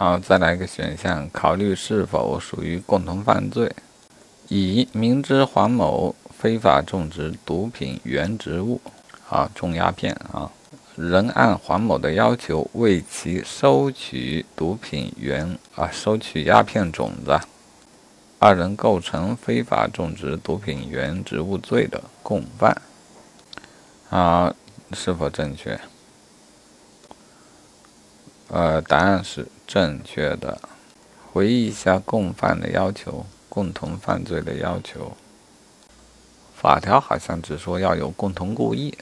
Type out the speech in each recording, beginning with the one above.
好，再来一个选项，考虑是否属于共同犯罪。乙明知黄某非法种植毒品原植物，啊，种鸦片啊，仍按黄某的要求为其收取毒品原啊，收取鸦片种子，二人构成非法种植毒品原植物罪的共犯。啊，是否正确？呃，答案是正确的。回忆一下共犯的要求，共同犯罪的要求。法条好像只说要有共同故意，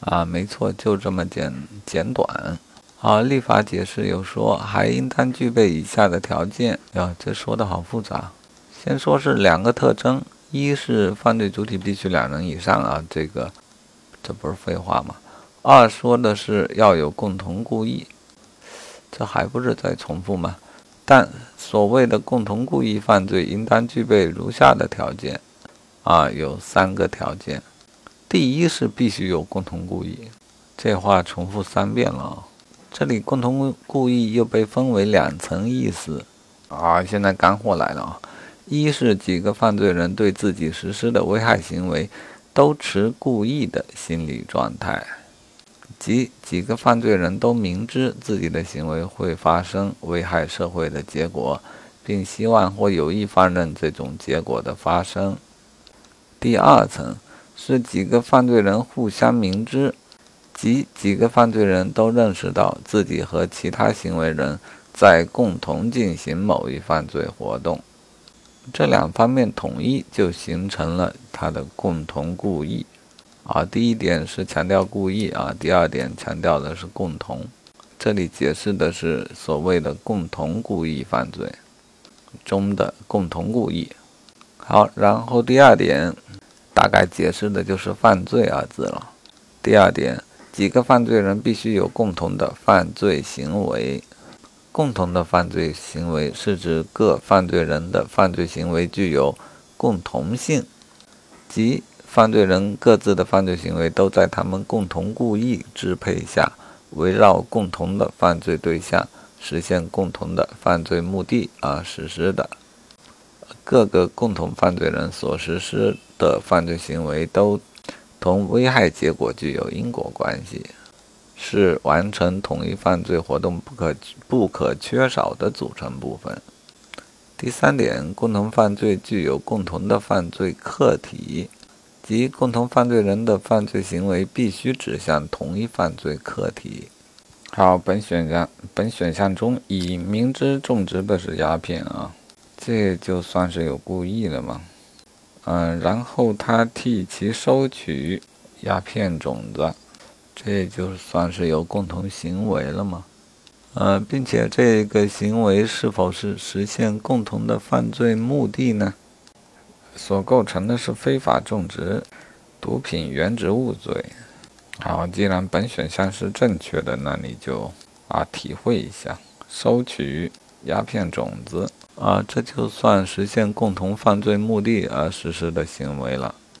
啊，没错，就这么简简短。好，立法解释有说还应当具备以下的条件。呀，这说的好复杂。先说是两个特征，一是犯罪主体必须两人以上啊，这个这不是废话吗？二说的是要有共同故意。这还不是在重复吗？但所谓的共同故意犯罪，应当具备如下的条件，啊，有三个条件。第一是必须有共同故意，这话重复三遍了啊。这里共同故意又被分为两层意思，啊，现在干货来了啊！一是几个犯罪人对自己实施的危害行为，都持故意的心理状态。即几个犯罪人都明知自己的行为会发生危害社会的结果，并希望或有意放任这种结果的发生。第二层是几个犯罪人互相明知，即几个犯罪人都认识到自己和其他行为人在共同进行某一犯罪活动，这两方面统一就形成了他的共同故意。啊，第一点是强调故意啊，第二点强调的是共同。这里解释的是所谓的共同故意犯罪中的共同故意。好，然后第二点大概解释的就是犯罪二字了。第二点，几个犯罪人必须有共同的犯罪行为。共同的犯罪行为是指各犯罪人的犯罪行为具有共同性，即。犯罪人各自的犯罪行为都在他们共同故意支配下，围绕共同的犯罪对象，实现共同的犯罪目的而实施的。各个共同犯罪人所实施的犯罪行为都同危害结果具有因果关系，是完成统一犯罪活动不可不可缺少的组成部分。第三点，共同犯罪具有共同的犯罪客体。即共同犯罪人的犯罪行为必须指向同一犯罪客体。好，本选项本选项中，乙明知种植的是鸦片啊，这就算是有故意了吗？嗯，然后他替其收取鸦片种子，这就算是有共同行为了吗？呃，并且这个行为是否是实现共同的犯罪目的呢？所构成的是非法种植毒品原植物罪。好，既然本选项是正确的，那你就啊体会一下，收取鸦片种子啊，这就算实现共同犯罪目的而实施的行为了。